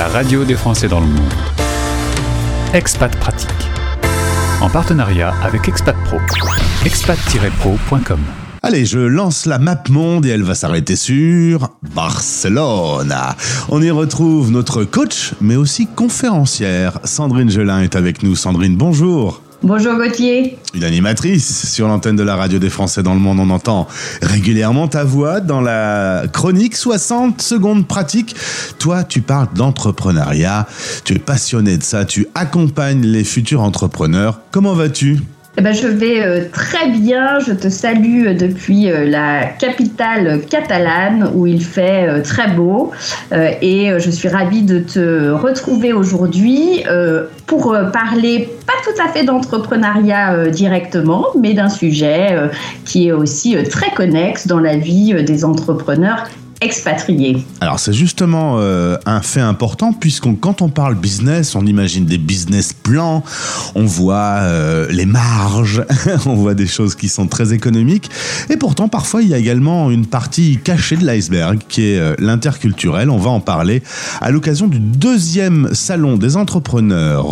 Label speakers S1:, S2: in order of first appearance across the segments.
S1: la radio des Français dans le monde. Expat Pratique. En partenariat avec Expat Pro. expat-pro.com.
S2: Allez, je lance la map monde et elle va s'arrêter sur Barcelone. On y retrouve notre coach, mais aussi conférencière. Sandrine Gelin est avec nous. Sandrine, bonjour.
S3: Bonjour Gauthier.
S2: Une animatrice sur l'antenne de la radio des Français dans le monde. On entend régulièrement ta voix dans la chronique 60 secondes pratiques. Toi, tu parles d'entrepreneuriat. Tu es passionné de ça. Tu accompagnes les futurs entrepreneurs. Comment vas-tu?
S3: Eh ben, je vais euh, très bien. Je te salue euh, depuis euh, la capitale catalane où il fait très beau. et je suis ravie de te retrouver aujourd'hui pour parler pas tout à fait d'entrepreneuriat directement, mais d'un sujet qui est aussi très connexe dans la vie des entrepreneurs expatriés.
S2: Alors c'est justement euh, un fait important puisqu'on quand on parle business, on imagine des business plans, on voit euh, les marges, on voit des choses qui sont très économiques et pourtant parfois il y a également une partie cachée de l'iceberg qui est euh, l'interculturel. On va en parler à l'occasion du deuxième salon des entrepreneurs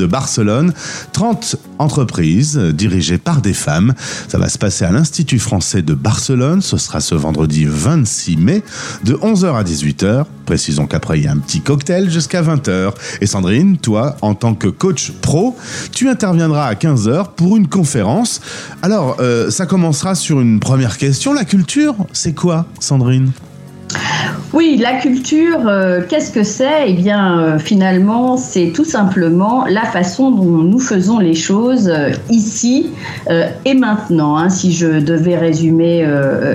S2: de Barcelone. 30 entreprises dirigées par des femmes. Ça va se passer à l'Institut français de Barcelone. Ce sera ce vendredi 26 mai de 11h à 18h. Précisons qu'après, il y a un petit cocktail jusqu'à 20h. Et Sandrine, toi, en tant que coach pro, tu interviendras à 15h pour une conférence. Alors, euh, ça commencera sur une première question. La culture, c'est quoi, Sandrine?
S3: Oui, la culture, euh, qu'est-ce que c'est? Eh bien, euh, finalement, c'est tout simplement la façon dont nous faisons les choses euh, ici et maintenant, hein, si je devais résumer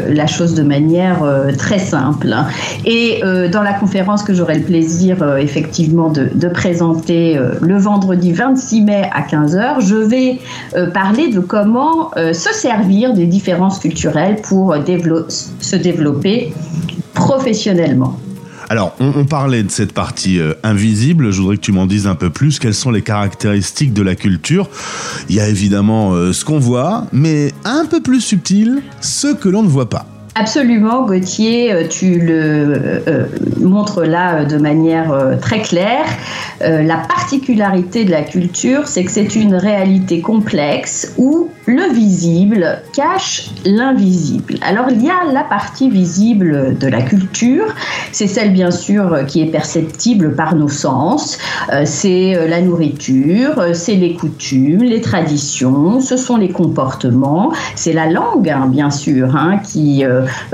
S3: la chose de manière très simple. Hein. Et dans la conférence que j'aurai le plaisir effectivement de, de présenter le vendredi 26 mai à 15h, je vais parler de comment se servir des différences culturelles pour se développer professionnellement.
S2: Alors, on, parlait de cette partie euh, invisible. Je voudrais que tu m'en dises un peu plus. Quelles sont les caractéristiques de la culture? Il y a évidemment euh, ce qu'on voit, mais un peu plus subtil, ce que l'on ne voit pas.
S3: Absolument, Gauthier, euh, tu le euh, euh, montres là de manière très claire. la particularité de la culture, c'est que c'est une réalité complexe où le visible cache l'invisible. Alors il y a la partie visible de la culture, c'est celle bien sûr qui est perceptible par nos sens, c'est la nourriture, c'est les coutumes, les traditions, ce sont les comportements, c'est la langue hein, bien sûr hein, qui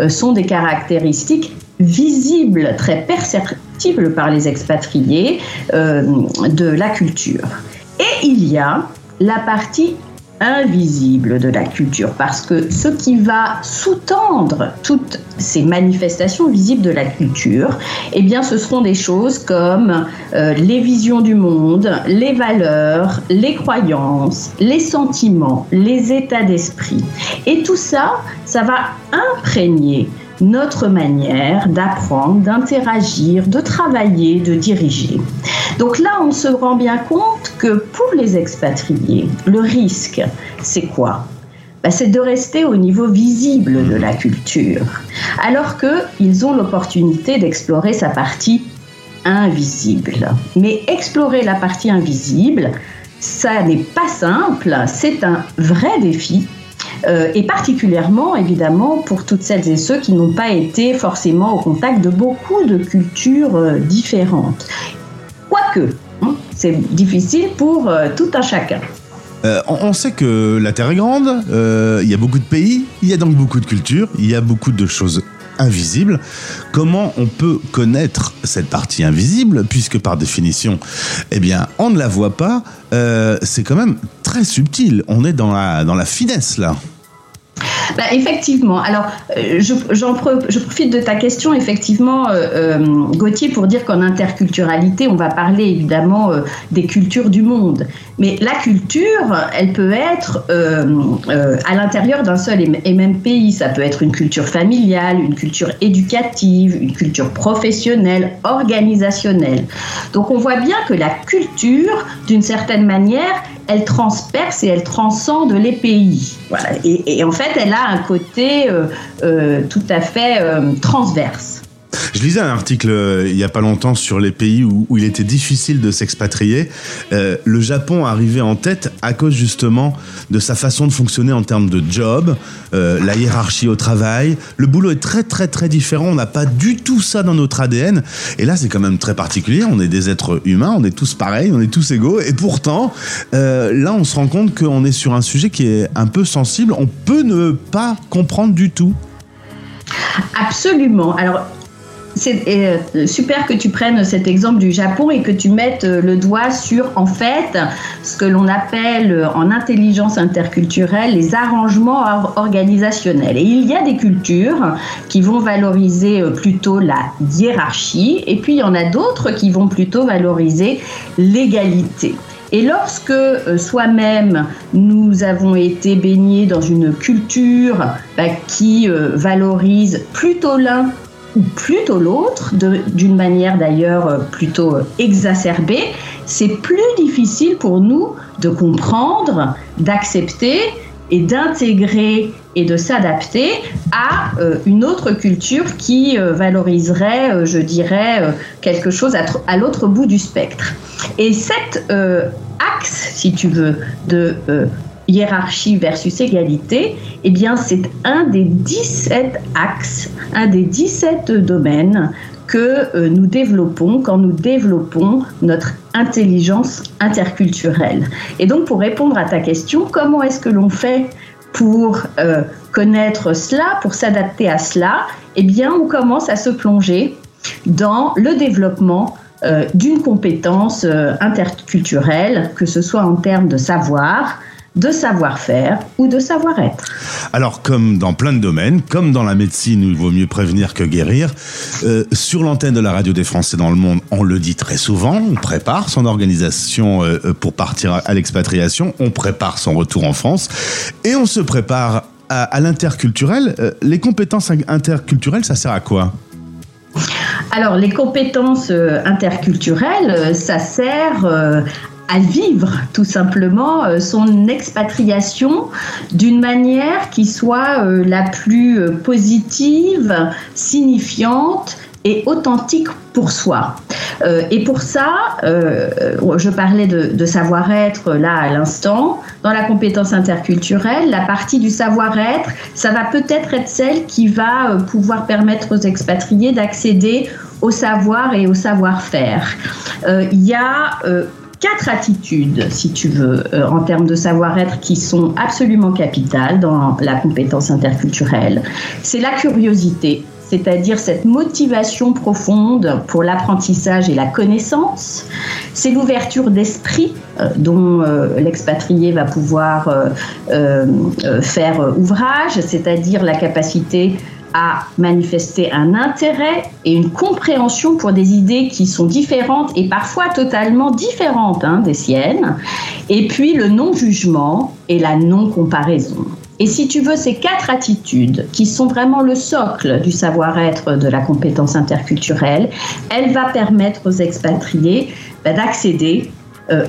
S3: sont des caractéristiques visibles, très perceptibles par les expatriés euh, de la culture. Et il y a la partie invisible de la culture, parce que ce qui va sous-tendre toutes ces manifestations visibles de la culture, eh bien, ce seront des choses comme euh, les visions du monde, les valeurs, les croyances, les sentiments, les états d'esprit. Et tout ça, ça va imprégner notre manière d'apprendre, d'interagir, de travailler, de diriger. Donc là, on se rend bien compte que pour les expatriés, le risque, c'est quoi? Bah, c'est de rester au niveau visible de la culture, alors qu'ils ont l'opportunité d'explorer sa partie invisible. Mais explorer la partie invisible, ça n'est pas simple, c'est un vrai défi et particulièrement évidemment pour toutes celles et ceux qui n'ont pas été forcément au contact de beaucoup de cultures euh, différentes. Quoique, hein, c'est difficile pour euh, tout un chacun.
S2: on sait que la Terre est grande, il y a beaucoup de pays, il y a donc beaucoup de cultures, il y a beaucoup de choses invisible. Comment on peut connaître cette partie invisible, puisque par définition, eh bien, on ne la voit pas. Euh, c'est quand même très subtil. On est dans la, dans la finesse là.
S3: Bah, effectivement. Alors, euh, je, profite de ta question, effectivement, euh, euh, Gauthier, pour dire qu'en interculturalité, on va parler évidemment des cultures du monde. Mais la culture, elle peut être à l'intérieur d'un seul et même pays. Ça peut être une culture familiale, une culture éducative, une culture professionnelle, organisationnelle. Donc, on voit bien que la culture, d'une certaine manière, elle transperce et elle transcende les pays. Et, en fait, elle a un côté euh, euh, tout à fait euh, transverse.
S2: Je lisais un article euh, il y a pas longtemps sur les pays où, il était difficile de s'expatrier. Euh, le Japon arrivait en tête à cause justement de sa façon de fonctionner en termes de job, euh, la hiérarchie au travail. Le boulot est très très très différent. On n'a pas du tout ça dans notre ADN. Et là, c'est quand même très particulier. On est des êtres humains, on est tous pareils, on est tous égaux. Et pourtant, là, on se rend compte qu'on est sur un sujet qui est un peu sensible. On peut ne pas comprendre du tout.
S3: Absolument. Alors, c'est euh, super que tu prennes cet exemple du Japon et que tu mettes euh, le doigt sur, en fait, ce que l'on appelle euh, en intelligence interculturelle les arrangements organisationnels. Et il y a des cultures qui vont valoriser plutôt la hiérarchie et puis il y en a d'autres qui vont plutôt valoriser l'égalité. Et lorsque soi-même nous avons été baignés dans une culture bah, qui valorise plutôt l'un ou plutôt l'autre, d'une manière d'ailleurs euh, plutôt euh, exacerbée, c'est plus difficile pour nous de comprendre, d'accepter et d'intégrer et de s'adapter à euh, une autre culture qui valoriserait, je dirais, quelque chose à, l'autre bout du spectre. Et cet axe, si tu veux, de hiérarchie versus égalité, eh bien, c'est un des 17 axes, un des 17 domaines que euh, nous développons quand nous développons notre intelligence interculturelle. Et donc, pour répondre à ta question, comment est-ce que l'on fait pour euh, connaître cela, pour s'adapter à cela? Eh bien, on commence à se plonger dans le développement euh, d'une compétence interculturelle, que ce soit en termes de savoir, de savoir-faire ou de savoir-être.
S2: Alors, comme dans plein de domaines, comme dans la médecine où il vaut mieux prévenir que guérir, euh, sur l'antenne de la radio des Français dans le monde, on le dit très souvent, on prépare son organisation euh, euh, pour partir à l'expatriation, on prépare son retour en France et on se prépare à, l'interculturel. les compétences interculturelles, ça sert à quoi?
S3: Alors, les compétences interculturelles, ça sert à vivre tout simplement euh, son expatriation d'une manière qui soit euh, la plus euh, positive, signifiante et authentique pour soi. et pour ça, je parlais de, savoir-être là à l'instant, dans la compétence interculturelle, la partie du savoir-être, ça va peut-être être celle qui va pouvoir permettre aux expatriés d'accéder au savoir et au savoir-faire. Il y a quatre attitudes, si tu veux, euh, en termes de savoir-être qui sont absolument capitales dans la compétence interculturelle. C'est la curiosité, c'est-à-dire cette motivation profonde pour l'apprentissage et la connaissance. C'est l'ouverture d'esprit euh, dont euh, l'expatrié va pouvoir faire ouvrage, c'est-à-dire la capacité à manifester un intérêt et une compréhension pour des idées qui sont différentes et parfois totalement différentes hein, des siennes, et puis le non-jugement et la non-comparaison. Et si tu veux, ces quatre attitudes, qui sont vraiment le socle du savoir-être de la compétence interculturelle, elle va permettre aux expatriés bah, d'accéder euh,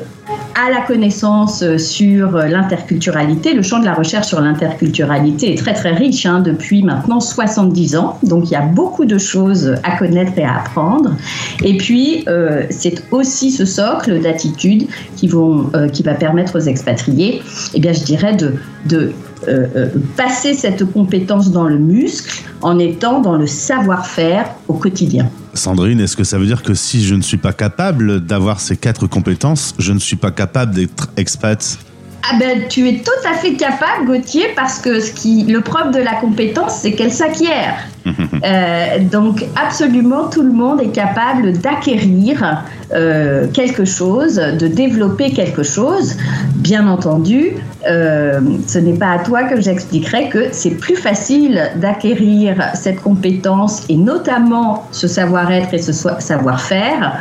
S3: à la connaissance euh, sur euh, l'interculturalité. Le champ de la recherche sur l'interculturalité est très très riche hein, depuis maintenant 70 ans, donc il y a beaucoup de choses à connaître et à apprendre. Et puis euh, c'est aussi ce socle d'attitudes qui, qui va permettre aux expatriés, eh bien je dirais de, de passer cette compétence dans le muscle en étant dans le savoir-faire au quotidien.
S2: Sandrine, est-ce que ça veut dire que si je ne suis pas capable d'avoir ces quatre compétences, je ne suis pas capable d'être expat
S3: ah ben, tu es tout à fait capable, Gauthier, parce que ce qui, le propre de la compétence, c'est qu'elle s'acquiert. Euh, donc, absolument, tout le monde est capable d'acquérir euh, quelque chose, de développer quelque chose. Bien entendu, euh, ce n'est pas à toi que j'expliquerai que c'est plus facile d'acquérir cette compétence et notamment ce savoir-être et ce savoir-faire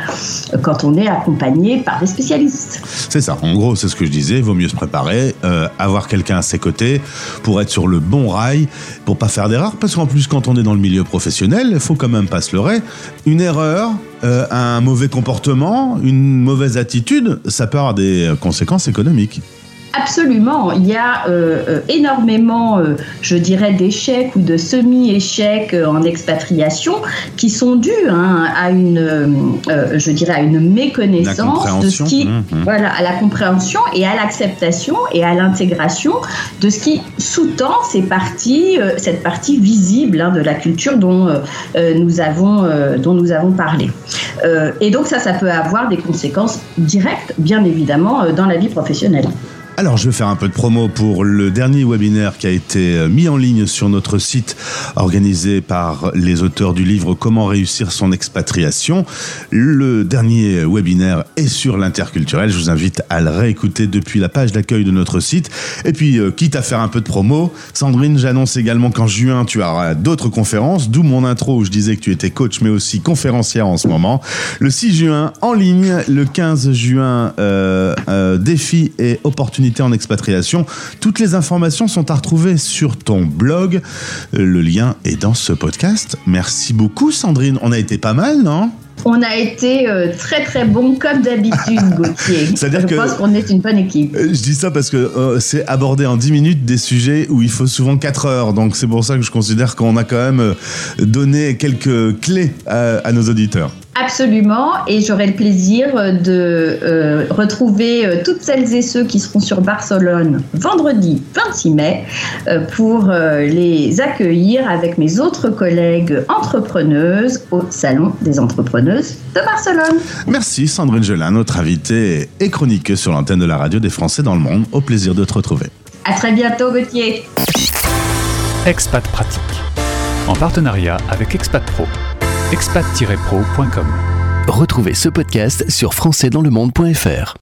S3: quand on est accompagné par des spécialistes.
S2: C'est ça. En gros, c'est ce que je disais. Vaut mieux se préparer, avoir quelqu'un à ses côtés pour être sur le bon rail, pour pas faire d'erreur. Parce qu'en plus, quand on est dans le milieu professionnel, il faut quand même pas se leurrer. Une erreur, euh, un mauvais comportement, une mauvaise attitude, ça peut avoir des conséquences économiques.
S3: Absolument. Il y a euh, euh, énormément, euh, je dirais, d'échecs ou de semi-échecs en expatriation qui sont dus hein, à une, je dirais, à une méconnaissance de ce qui, mmh, mmh. voilà, à la compréhension et à l'acceptation et à l'intégration de ce qui sous-tend ces parties, cette partie visible hein, de la culture dont nous avons, dont nous avons parlé. et donc ça, ça peut avoir des conséquences directes, bien évidemment, dans la vie professionnelle.
S2: Alors, je vais faire un peu de promo pour le dernier webinaire qui a été euh, mis en ligne sur notre site, organisé par les auteurs du livre Comment réussir son expatriation. Le dernier webinaire est sur l'interculturel. Je vous invite à le réécouter depuis la page d'accueil de notre site. Et puis, euh, quitte à faire un peu de promo, Sandrine, j'annonce également qu'en juin, tu auras d'autres conférences, d'où mon intro où je disais que tu étais coach, mais aussi conférencière en ce moment. Le 6 juin, en ligne. Le 15 juin, euh, euh, défi et opportunité en expatriation. Toutes les informations sont à retrouver sur ton blog. Le lien est dans ce podcast. Merci beaucoup Sandrine. On a été pas mal, non?
S3: On a été euh, très très bon comme d'habitude, Gauthier. C'est-à-dire je pense qu'on est une bonne équipe.
S2: Euh, je dis ça parce que euh, c'est aborder en 10 minutes des sujets où il faut souvent 4 heures. Donc c'est pour ça que je considère qu'on a quand même donné quelques clés à nos auditeurs.
S3: Absolument, et j'aurai le plaisir de euh, retrouver euh, toutes celles et ceux qui seront sur Barcelone vendredi 26 mai euh, pour les accueillir avec mes autres collègues entrepreneuses au Salon des entrepreneuses de Barcelone.
S2: Merci Sandrine Gelin, notre invitée et chroniqueuse sur l'antenne de la radio des Français dans le monde. Au plaisir de te retrouver.
S3: À très bientôt Gauthier.
S1: Expat Pratique, en partenariat avec Expat Pro expat-pro.com.
S4: Retrouvez ce podcast sur françaisdanslemonde.fr.